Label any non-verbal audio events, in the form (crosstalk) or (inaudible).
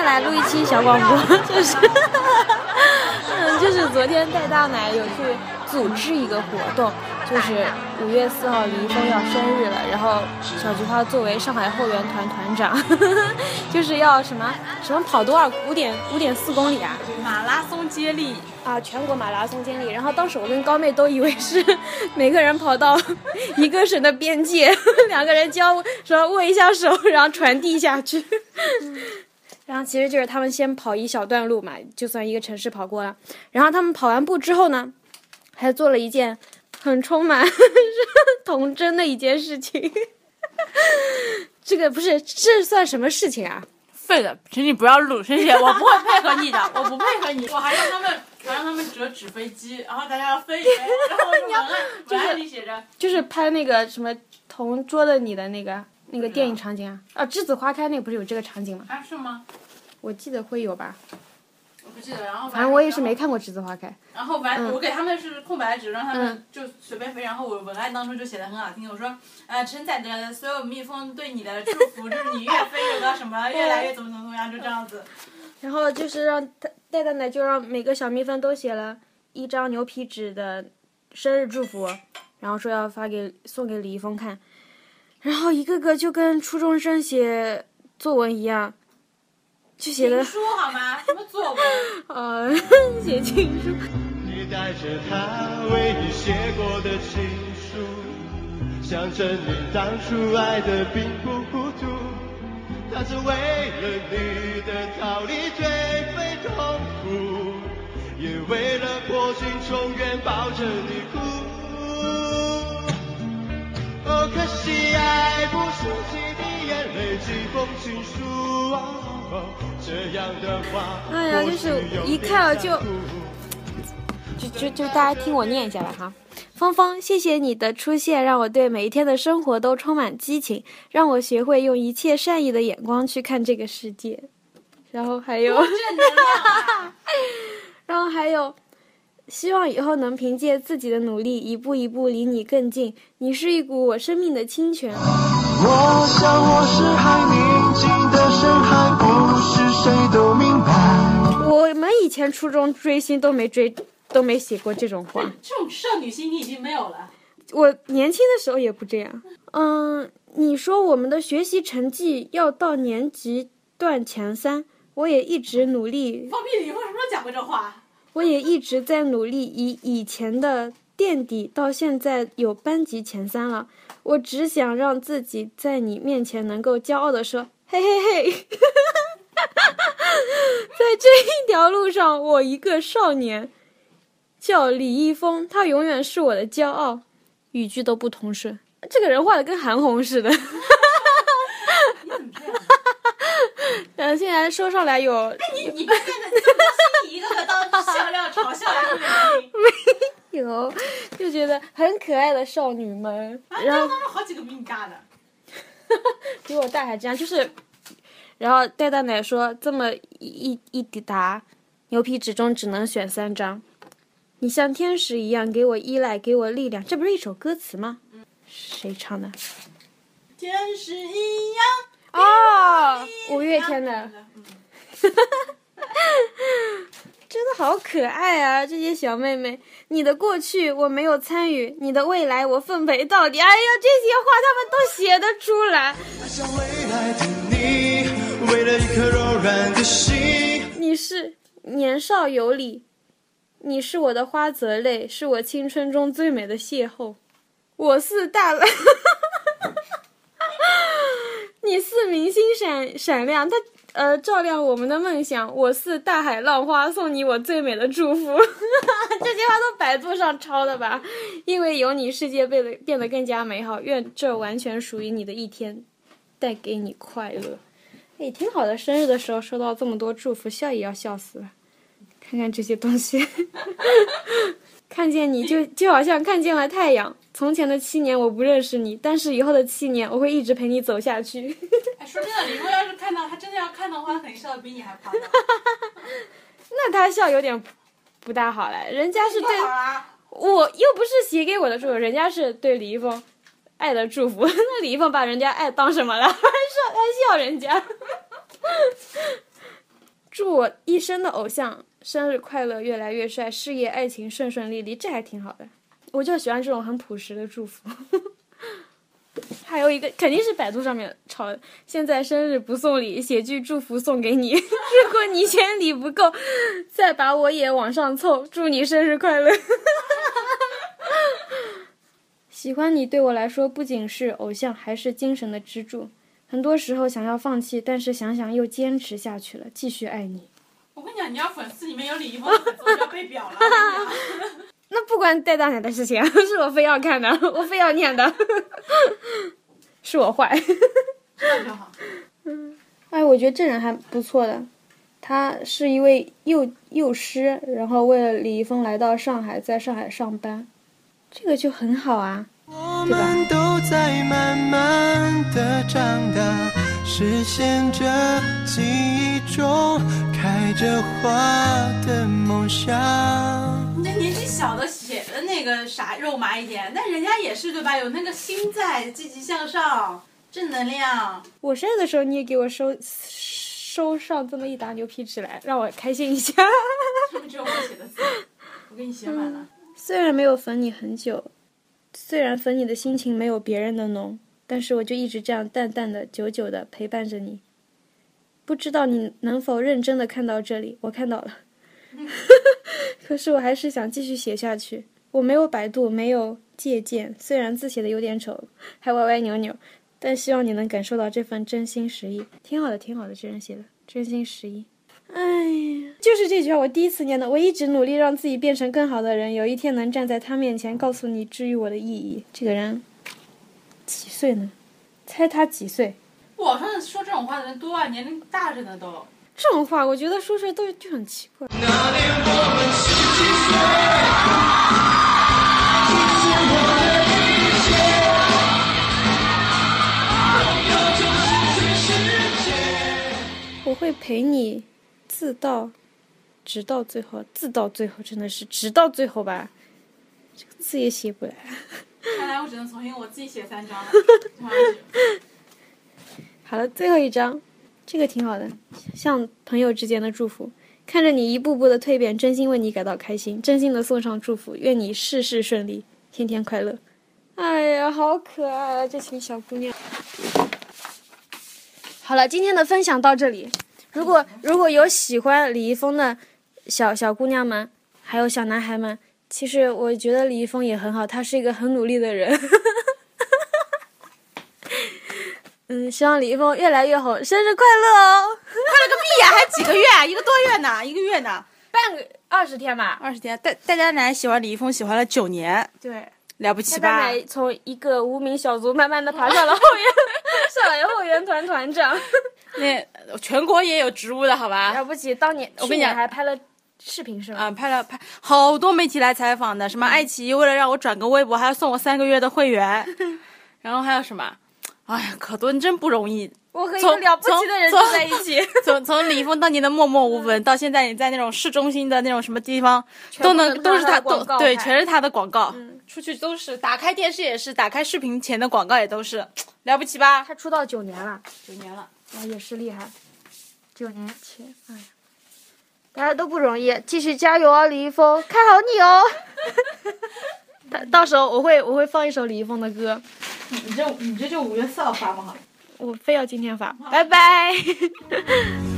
我们现在来录一期小广播，(laughs) 就是，嗯，(laughs) 就是昨天带大奶有去组织一个活动。就是五月四号，李易峰要生日了，然后小菊花作为上海后援团团长，(laughs) 就是要什么什么跑多少五点五点四公里啊，马拉松接力啊，全国马拉松接力。然后当时我跟高妹都以为是每个人跑到一个省的边界，两个人交说握一下手，然后传递下去。然后其实就是他们先跑一小段路嘛，就算一个城市跑过了。然后他们跑完步之后呢，还做了一件。很充满 (laughs) 童真的一件事情，(laughs) 这个不是这算什么事情啊？废了，请你不要录，谢谢，我不会配合你的，(laughs) 我不配合你，我还让他们，还让他们折纸飞机，然后大家要飞，然后文案文案里写着，就是拍那个什么同桌的你的那个那个电影场景啊，啊，栀子花开那个不是有这个场景吗？啊，是吗？我记得会有吧。我不记得，然后反正我也是没看过《栀子花开》。然后完，我给他们是空白纸，让他们就随便飞。然后我文案当中就写的很好听，我说，呃，承载着所有蜜蜂对你的祝福，就是你越飞越高，什么 (laughs) 越来越怎么怎么怎么样，就这样子。(laughs) 然后就是让戴戴奶就让每个小蜜蜂都写了一张牛皮纸的生日祝福，然后说要发给送给李易峰看，然后一个个就跟初中生写作文一样。就写的书好吗？(laughs) 什么作文？呃，写情书。你带着他为你写过的情书，想证明当初爱的并不糊涂。他只为了你的逃离颓废痛苦，也为了破镜重圆抱着你哭。哦，可惜爱不是几滴眼泪几封情书啊。哎呀，就是一看了就，就就就大家听我念一下吧哈。芳芳，谢谢你的出现，让我对每一天的生活都充满激情，让我学会用一切善意的眼光去看这个世界。然后还有，然后还有，希望以后能凭借自己的努力，一步一步离你更近。你是一股我生命的清泉。我想我是海宁静的深海，不是谁都明白。我们以前初中追星都没追，都没写过这种话。这种少女心你已经没有了。我年轻的时候也不这样。嗯，你说我们的学习成绩要到年级段前三，我也一直努力。放屁！你为什么讲过这话？我也一直在努力，以以前的垫底，到现在有班级前三了。我只想让自己在你面前能够骄傲的说：“嘿嘿嘿，(laughs) 在这一条路上，我一个少年叫李易峰，他永远是我的骄傲。”语句都不通顺，这个人画的跟韩红似的。(laughs) 嗯，(laughs) 现在说上来有。你你别变得这么一个个当笑料嘲笑来没有，就觉得很可爱的少女们。然后当中好几个比你大的，比我大还这样，就是。然后戴大奶说：“这么一一抵达，牛皮纸中只能选三张。你像天使一样给我依赖，给我力量。”这不是一首歌词吗？谁唱的？天使一样。哦，五月天的，(laughs) (laughs) 真的好可爱啊！这些小妹妹，你的过去我没有参与，你的未来我奉陪到底。哎呀，这些话他们都写得出来。你是年少有礼，你是我的花泽类，是我青春中最美的邂逅。我是大了。(laughs) 你似明星闪闪亮，他呃照亮我们的梦想。我似大海浪花，送你我最美的祝福。(laughs) 这句话都百度上抄的吧？因为有你，世界变得变得更加美好。愿这完全属于你的一天，带给你快乐。也挺好的，生日的时候收到这么多祝福，笑也要笑死了。看看这些东西，(laughs) 看见你就就好像看见了太阳。从前的七年我不认识你，但是以后的七年我会一直陪你走下去。哎，说真的，李峰要是看到他真的要看的话，肯定笑的比你还夸张。(laughs) 那他笑有点不大好嘞，人家是对，我又不是写给我的祝福，人家是对李易峰爱的祝福。(laughs) 那李易峰把人家爱当什么了？(laughs) 还说还笑人家？祝我一生的偶像生日快乐，越来越帅，事业爱情顺顺利利，这还挺好的。我就喜欢这种很朴实的祝福。还有一个肯定是百度上面抄的。现在生日不送礼，写句祝福送给你。(laughs) 如果你嫌礼不够，再把我也往上凑。祝你生日快乐！(laughs) 喜欢你对我来说不仅是偶像，还是精神的支柱。很多时候想要放弃，但是想想又坚持下去了。继续爱你。我跟你讲，你要粉丝里面有李易峰的粉丝，我就要被表了。(laughs) 那不关戴大奶的事情，是我非要看的，我非要念的，是我坏。那就好。哎，我觉得这人还不错的，他是一位幼幼师，然后为了李易峰来到上海，在上海上班，这个就很好啊。我们都在慢慢的长大，实现着记忆中开着花的梦想。你这年纪小的写的那个啥肉麻一点，但人家也是对吧？有那个心在，积极向上，正能量。我生日的时候，你也给我收收上这么一沓牛皮纸来，让我开心一下。上面只有我写的字，我给你写满了。(laughs) 虽然没有粉你很久，虽然粉你的心情没有别人的浓，但是我就一直这样淡淡的、久久的陪伴着你。不知道你能否认真的看到这里？我看到了，(laughs) 可是我还是想继续写下去。我没有百度，没有借鉴，虽然字写的有点丑，还歪歪扭扭，但希望你能感受到这份真心实意。挺好的，挺好的，这人写的真心实意。哎呀，就是这句话，我第一次念的。我一直努力让自己变成更好的人，有一天能站在他面前，告诉你治愈我的意义。这个人几岁呢？猜他几岁？网上说这种话的人多啊，年龄大着呢都。这种话，我觉得说出来都就很奇怪。我会陪你，自到，直到最后，自到最后，真的是直到最后吧？这个字也写不来。看来我只能重新我自己写三张了。(laughs) 好了，最后一张，这个挺好的，像朋友之间的祝福。看着你一步步的蜕变，真心为你感到开心，真心的送上祝福，愿你事事顺利，天天快乐。哎呀，好可爱啊，这群小姑娘。好了，今天的分享到这里。如果如果有喜欢李易峰的小小姑娘们，还有小男孩们，其实我觉得李易峰也很好，他是一个很努力的人。嗯，希望李易峰越来越红，生日快乐哦！快乐个屁呀、还几个月啊？一个多月呢，一个月呢，半个二十天吧。二十天。戴戴家奶喜欢李易峰，喜欢了九年，对，了不起大吧？奶从一个无名小卒慢慢的爬上了后援，上了后援团团长，(laughs) 那全国也有职务的好吧？了不起。当年我跟你讲还拍了视频是吗？啊，拍了拍好多媒体来采访的，什么爱奇艺为了让我转个微博，还要送我三个月的会员，然后还有什么？哎呀，可多，真不容易。我和一个从了不起的人从住在一起，从从李易峰当年的默默无闻，到现在你在那种市中心的那种什么地方，都能能都是他都对，全是他的广告，嗯出去都是，打开电视也是，打开视频前的广告也都是，了不起吧？他出道九年了，九年了，哇，也是厉害。九年前，哎呀，大家都不容易，继续加油啊，李易峰，看好你哦。(laughs) 到到时候我会我会放一首李易峰的歌，你这你这就五月四号发吗？我非要今天发，拜拜。(laughs)